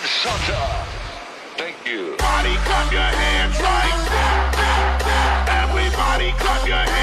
Right in the club, situation, situation, situation, top of the top,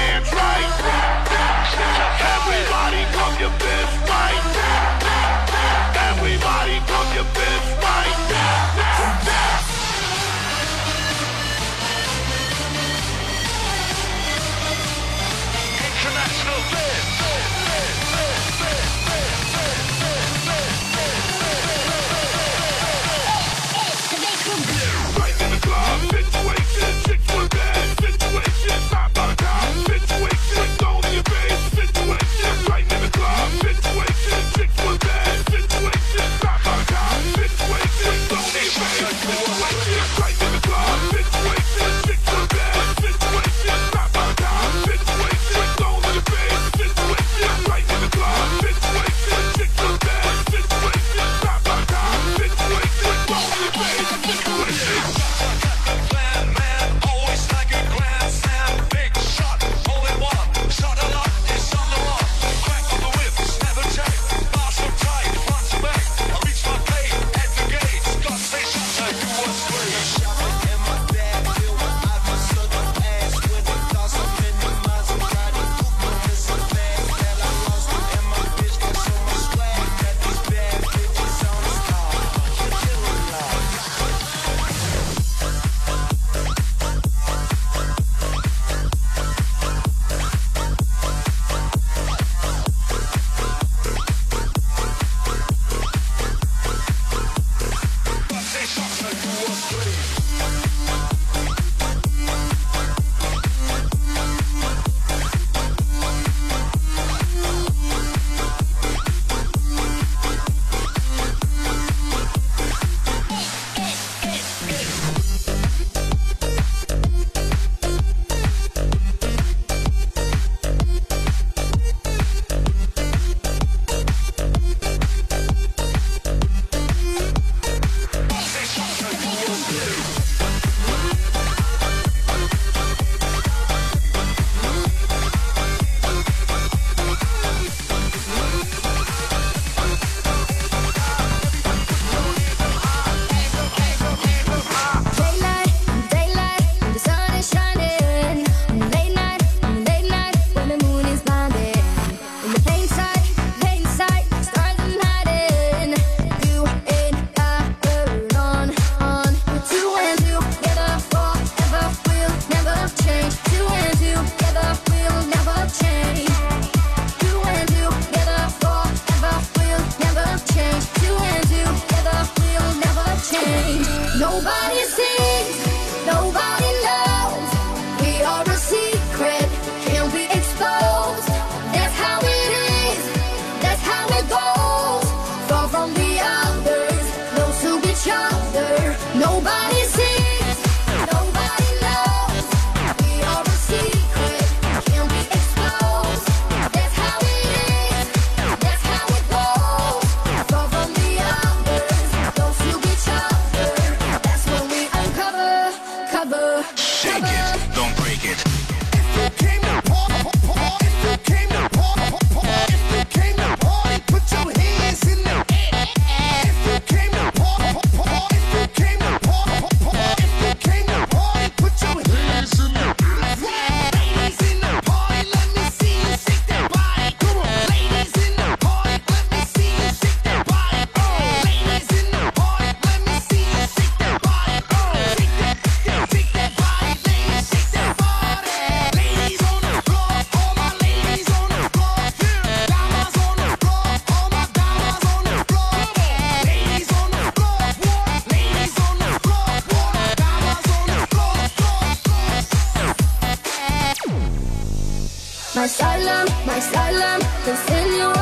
breakfast in your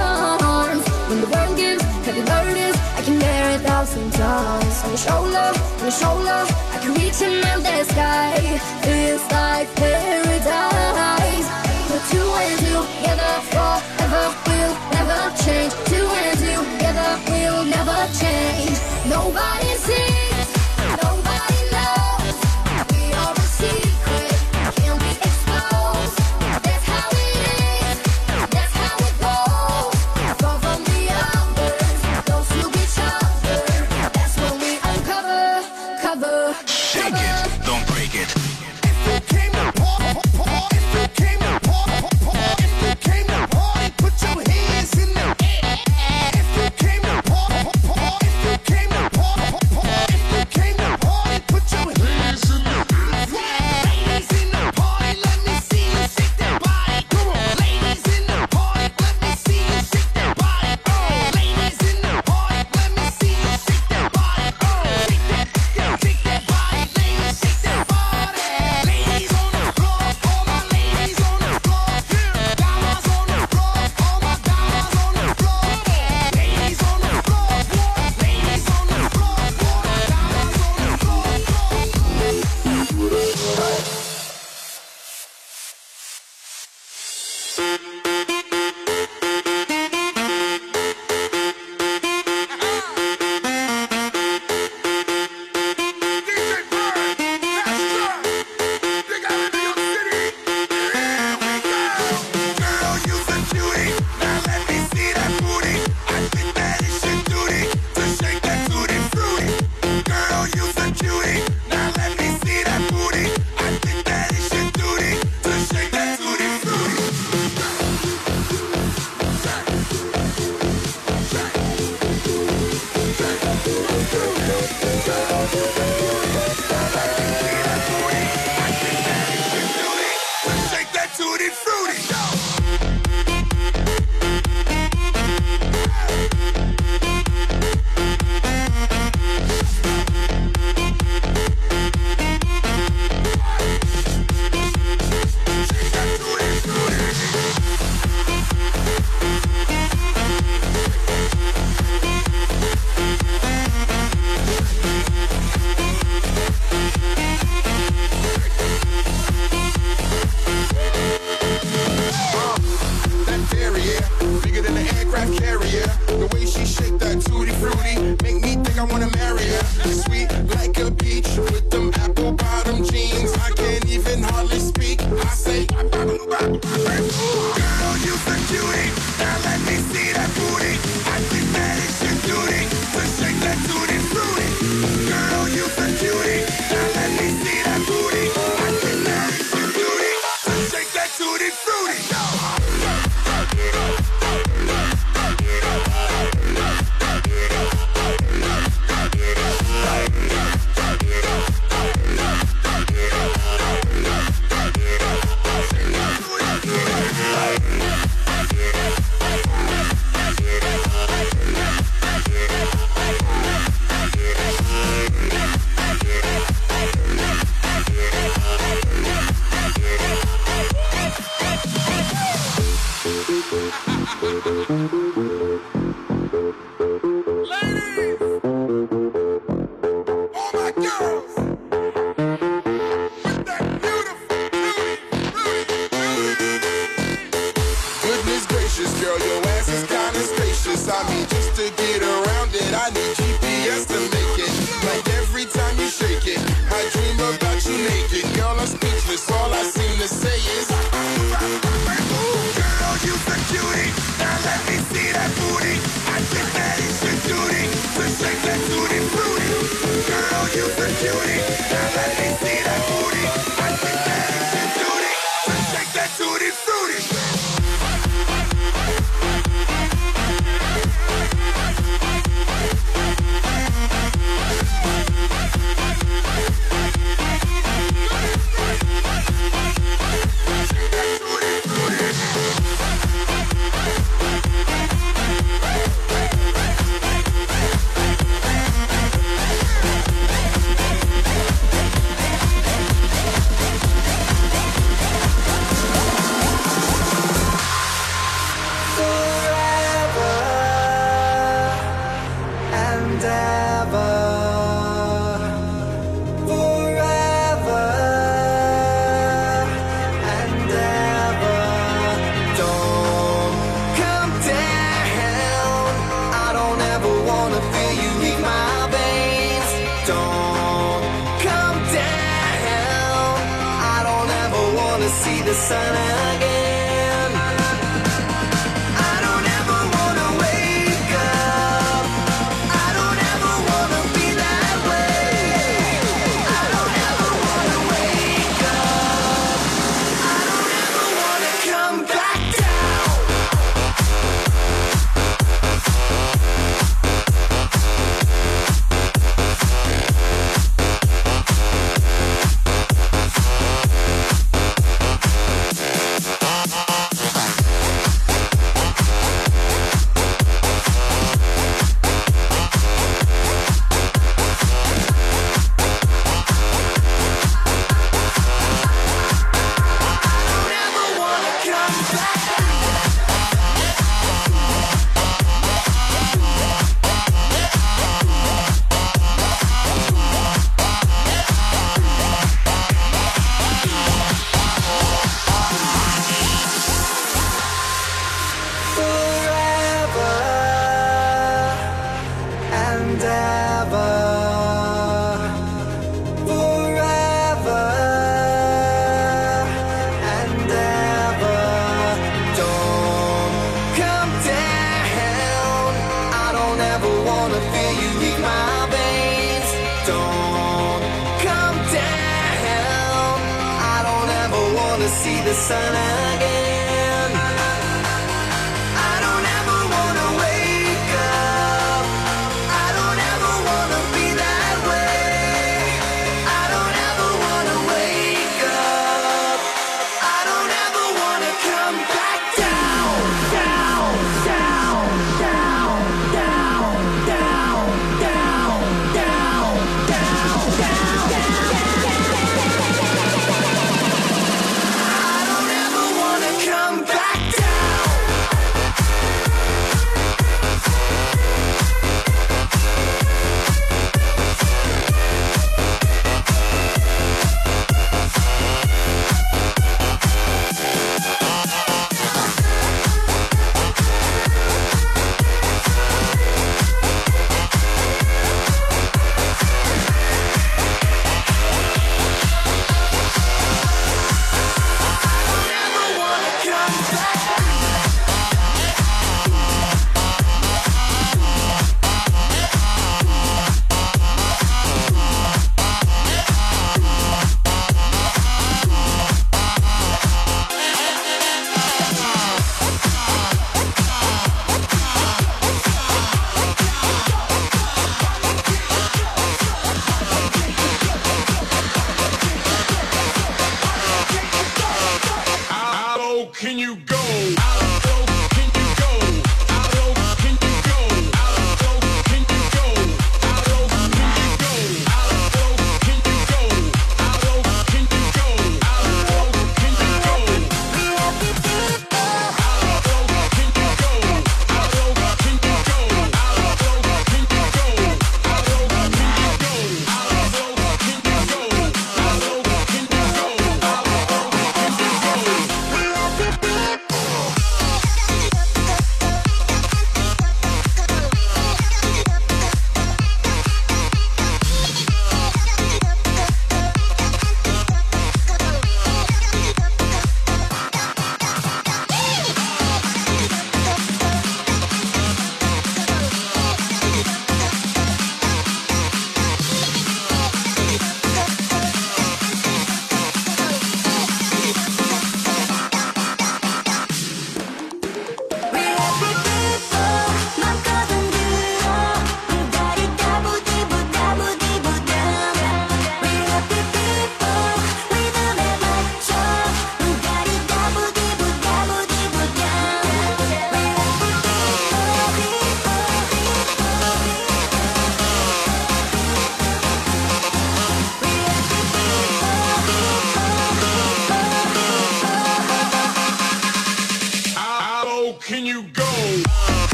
arms When the world gives heavy burdens I can bear a thousand times. On your shoulder, on your shoulder I can reach an endless sky. Feels like paradise.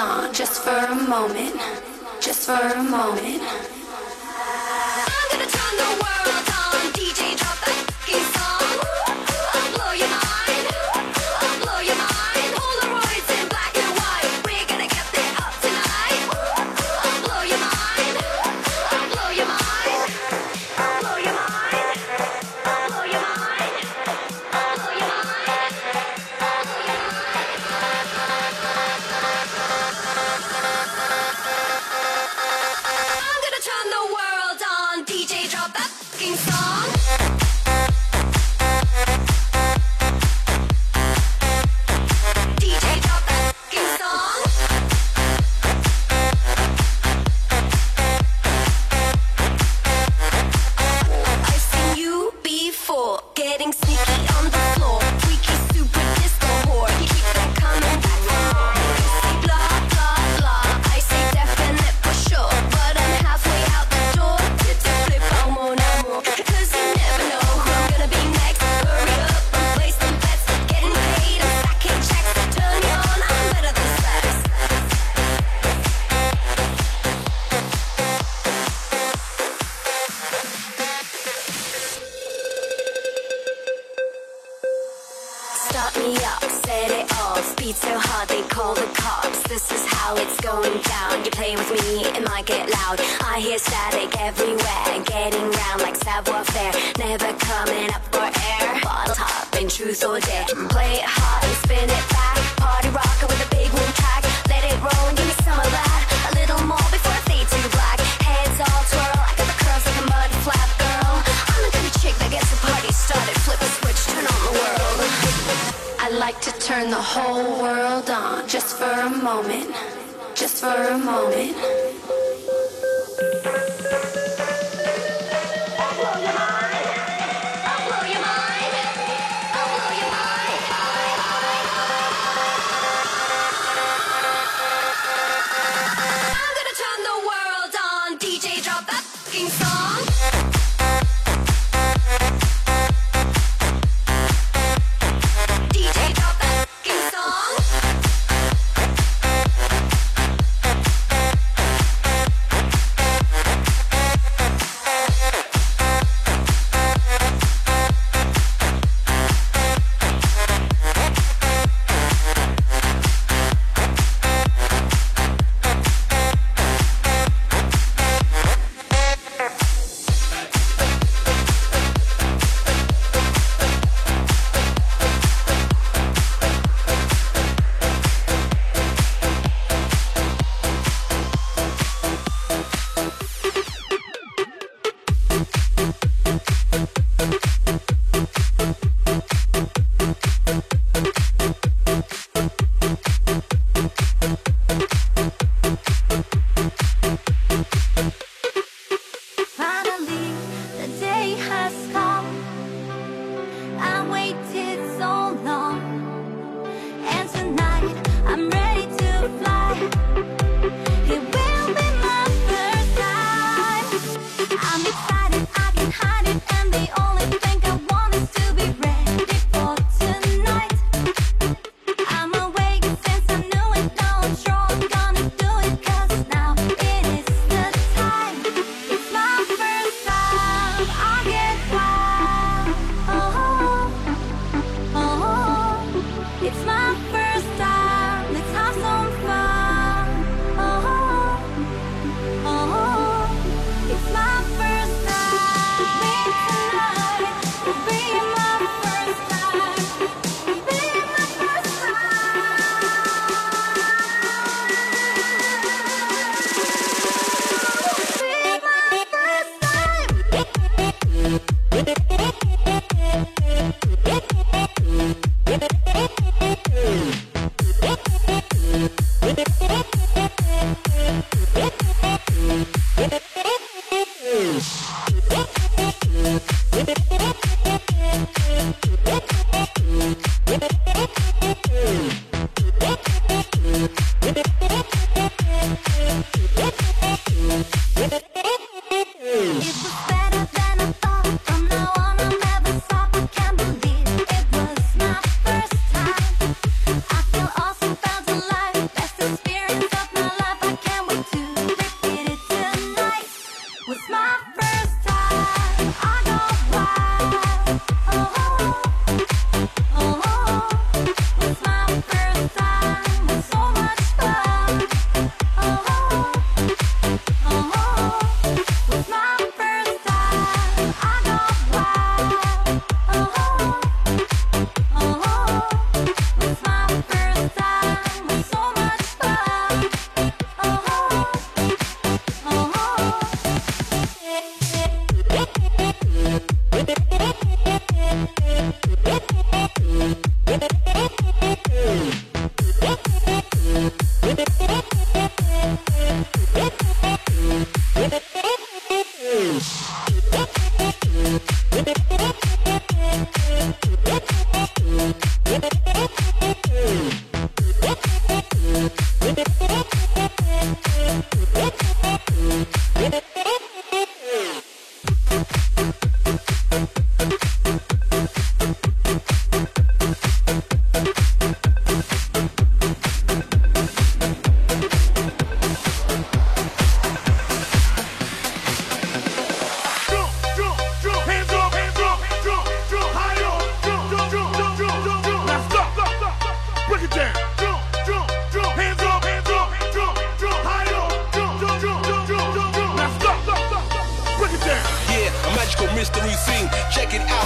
on just for a moment, just for a moment. turn the whole world on just for a moment, just for a moment.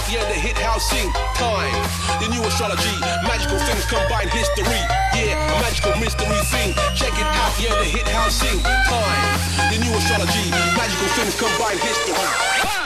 Yeah, the hit house scene. Time, the new astrology. Magical things combine history. Yeah, a magical mystery scene. Check it out, yeah, the hit house scene. Time, the new astrology. Magical things combine history.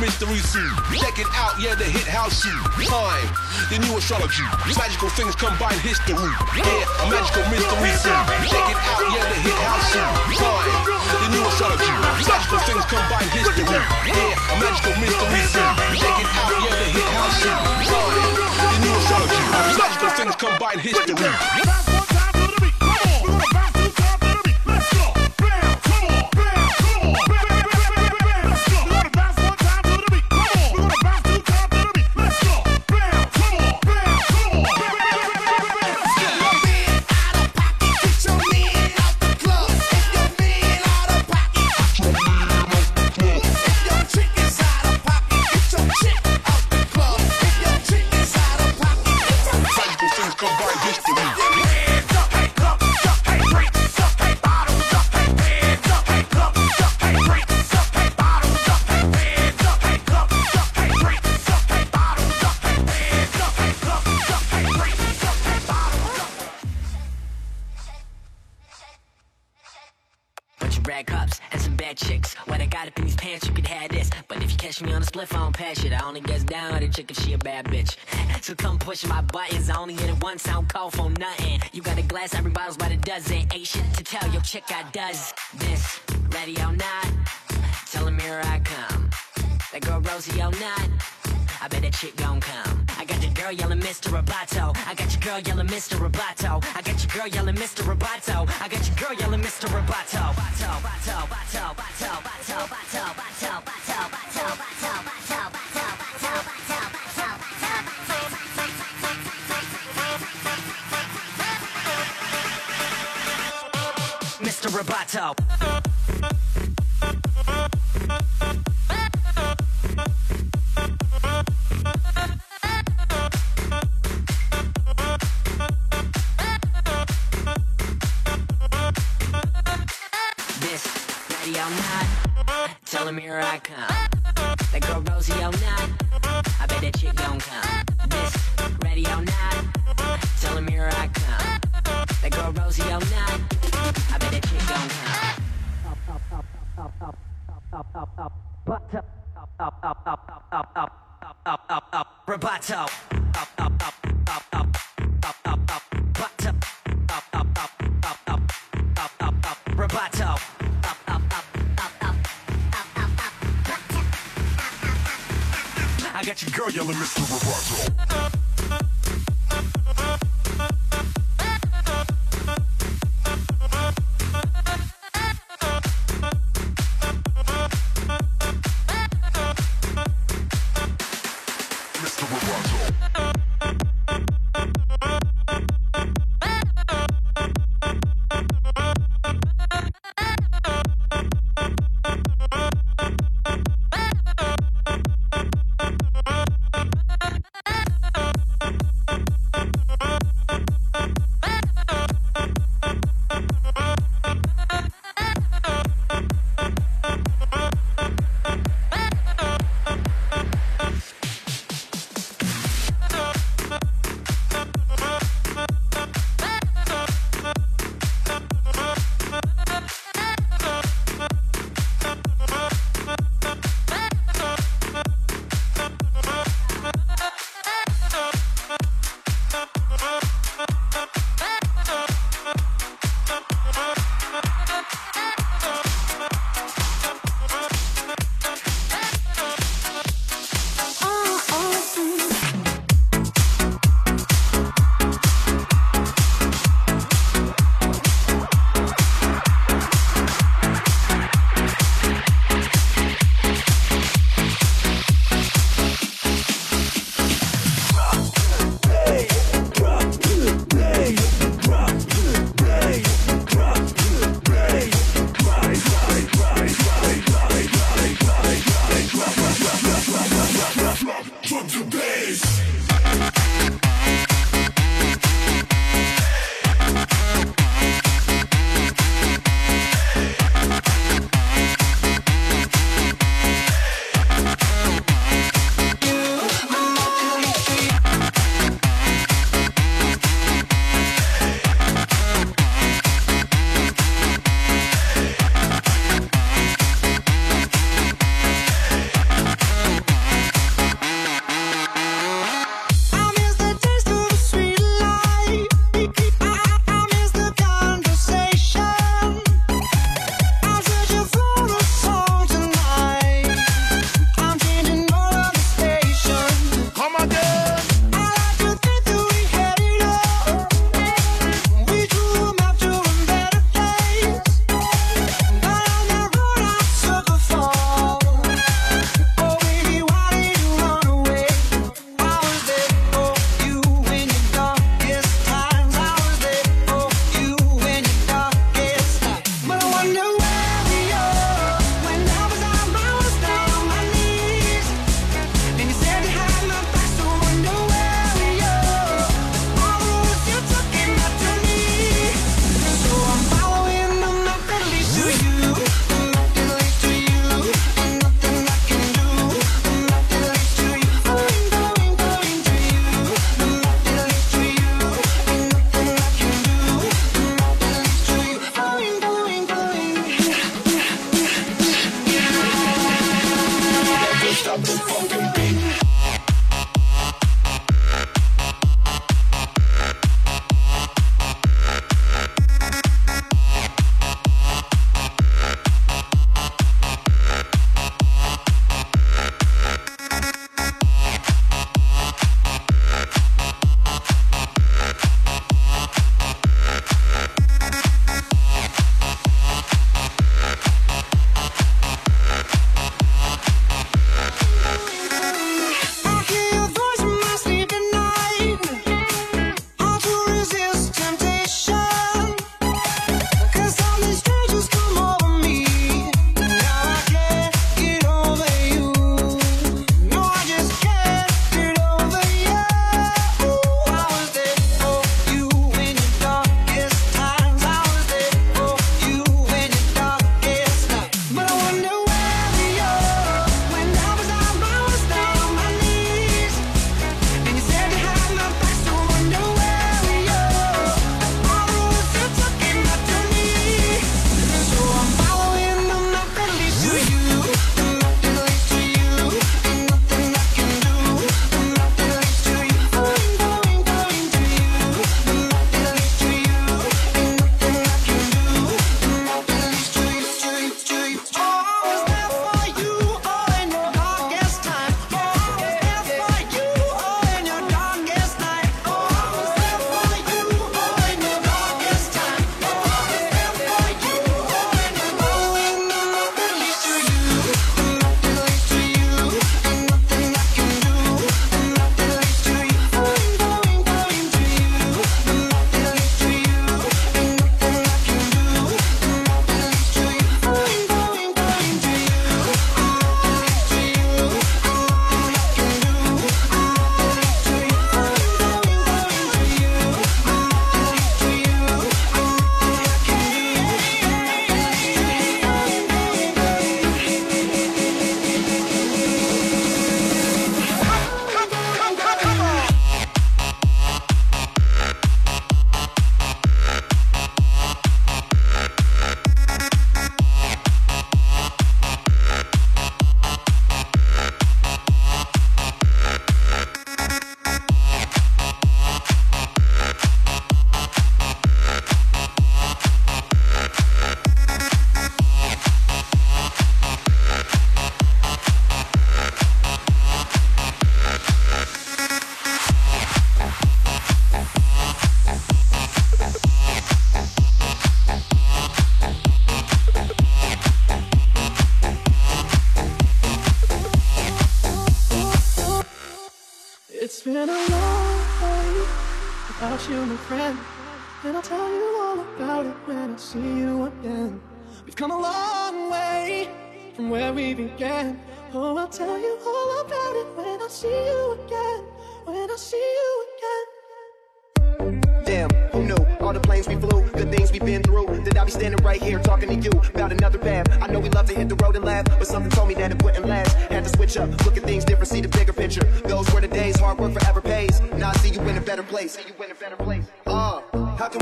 Mystery scene. Check it out, yeah, the hit house scene. Time, the new astrology. Magical things combine history. Yeah, a magical mystery scene. Check it out, yeah, the hit house scene. Time, the new astrology. Magical things combine history. Yeah, a magical mystery scene. Check it out, yeah, the hit house scene. Time, the new astrology. Magical things combine history. Chick I does this. Ready or not, tell him here I come. That girl Rosie or not, I bet that chick gon' come. I got your girl yelling Mr. Roboto. I got your girl yelling Mr. Roboto. I got your girl yelling Mr. Roboto. I got your girl yelling Mr. Roboto. Bato, bato, bato, bato, bato, out.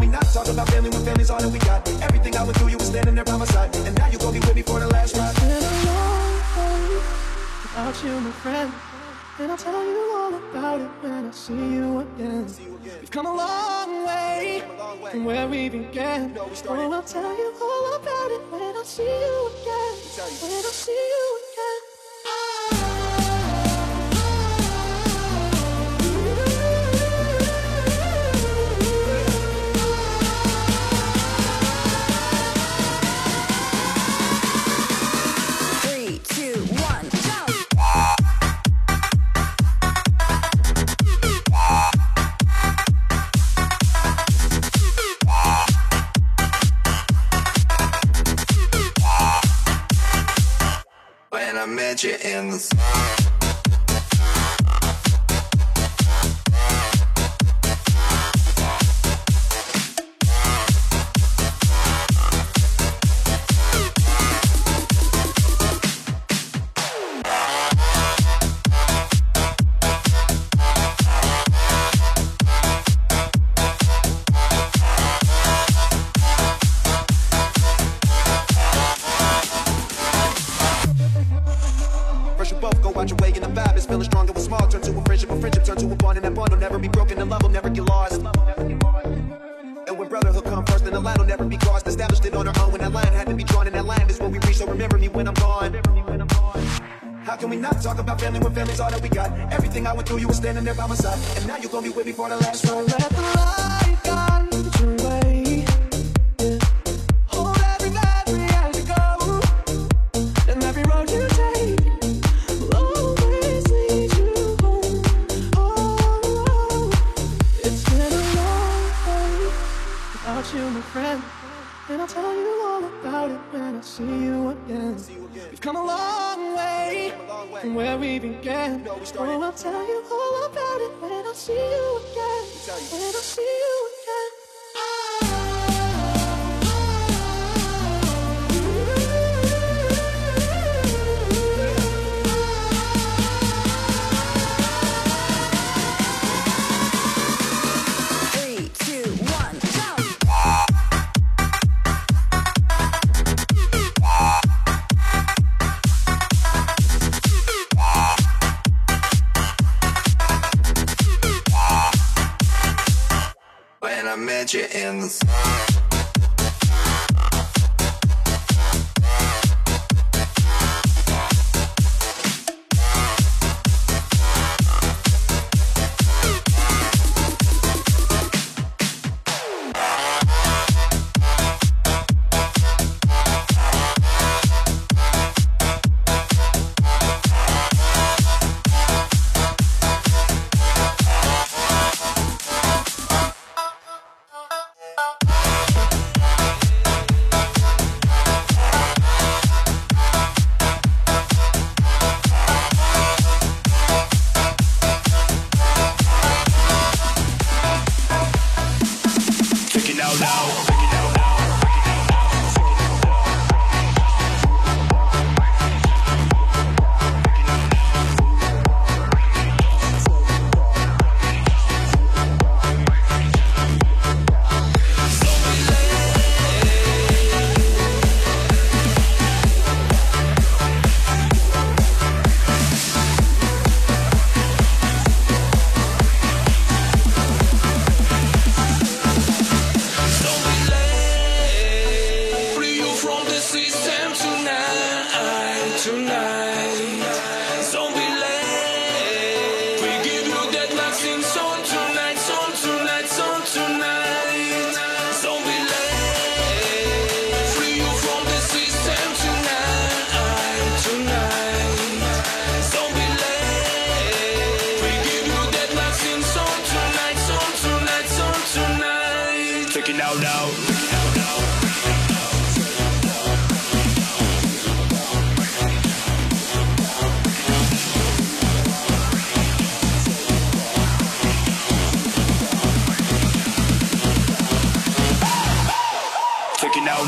me not talking about family when family's all that we got. Everything I went through, you was standing there by my side. And now you gon' be with me for the last ride. It's been a long time without you, my friend. And I'll tell you all about it when I see you again. We've come a long way from where we began. No, oh, I'll tell you all about it when I see you again. When I see you again. in the sun.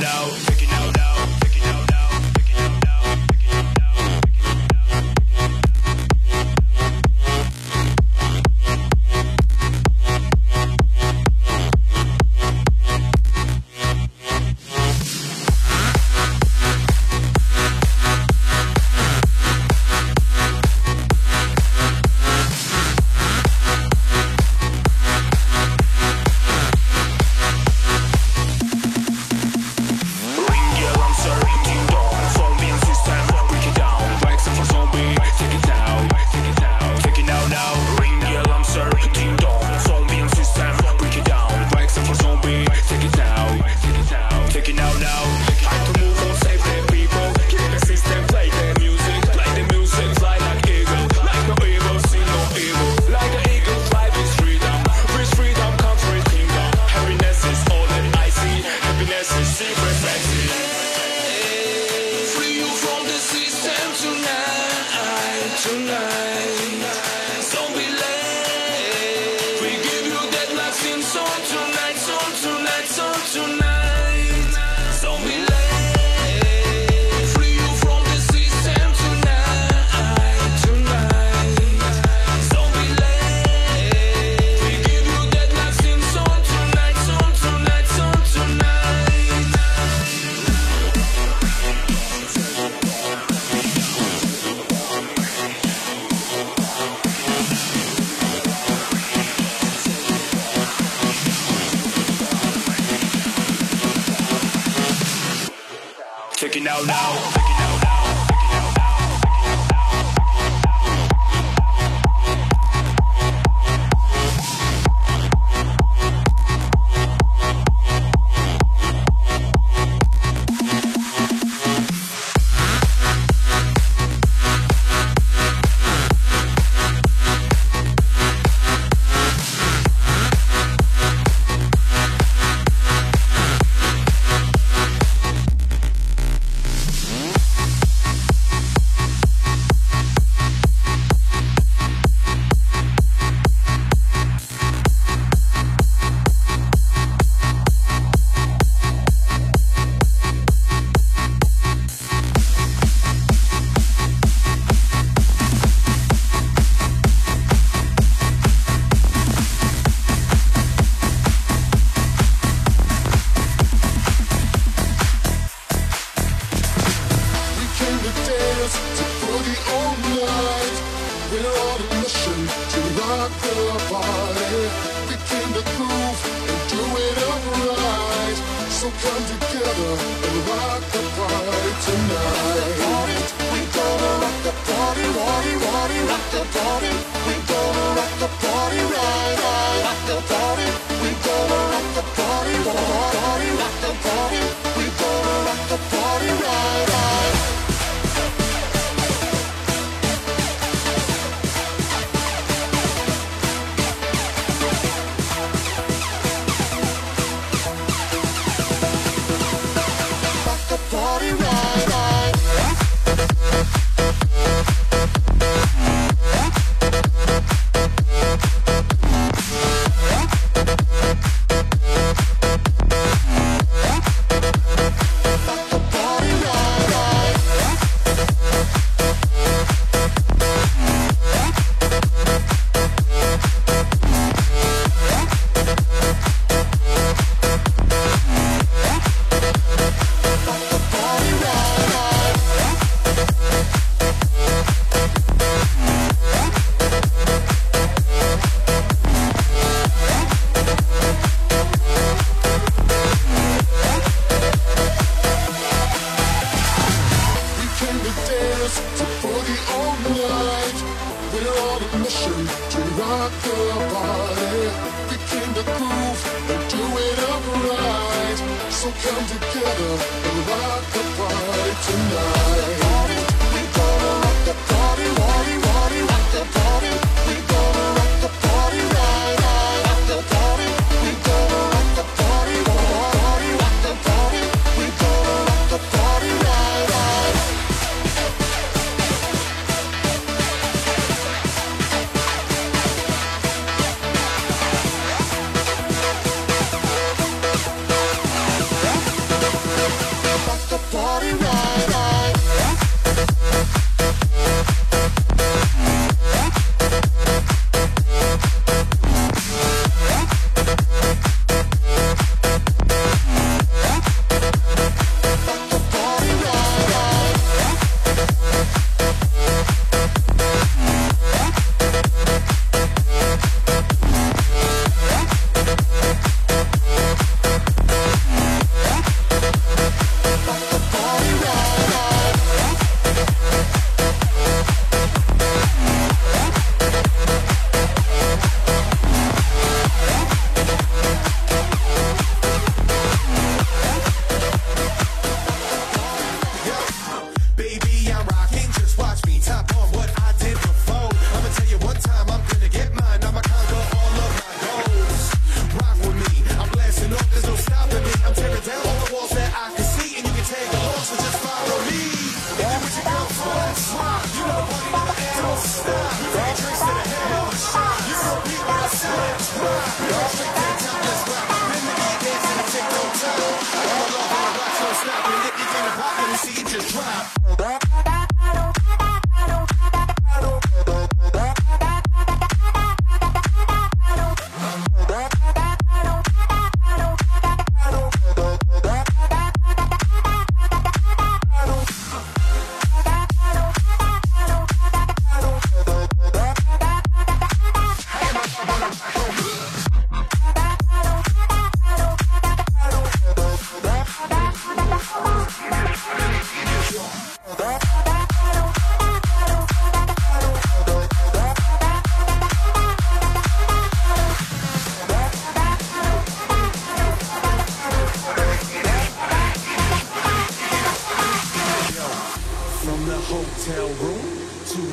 Take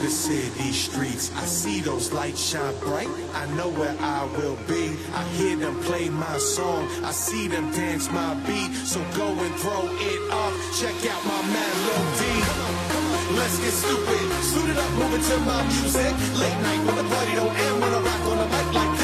the city streets. I see those lights shine bright. I know where I will be. I hear them play my song. I see them dance my beat. So go and throw it up. Check out my D. Let's get stupid. Suit it up, moving to my music. Late night when the party don't end. When I rock on the mic like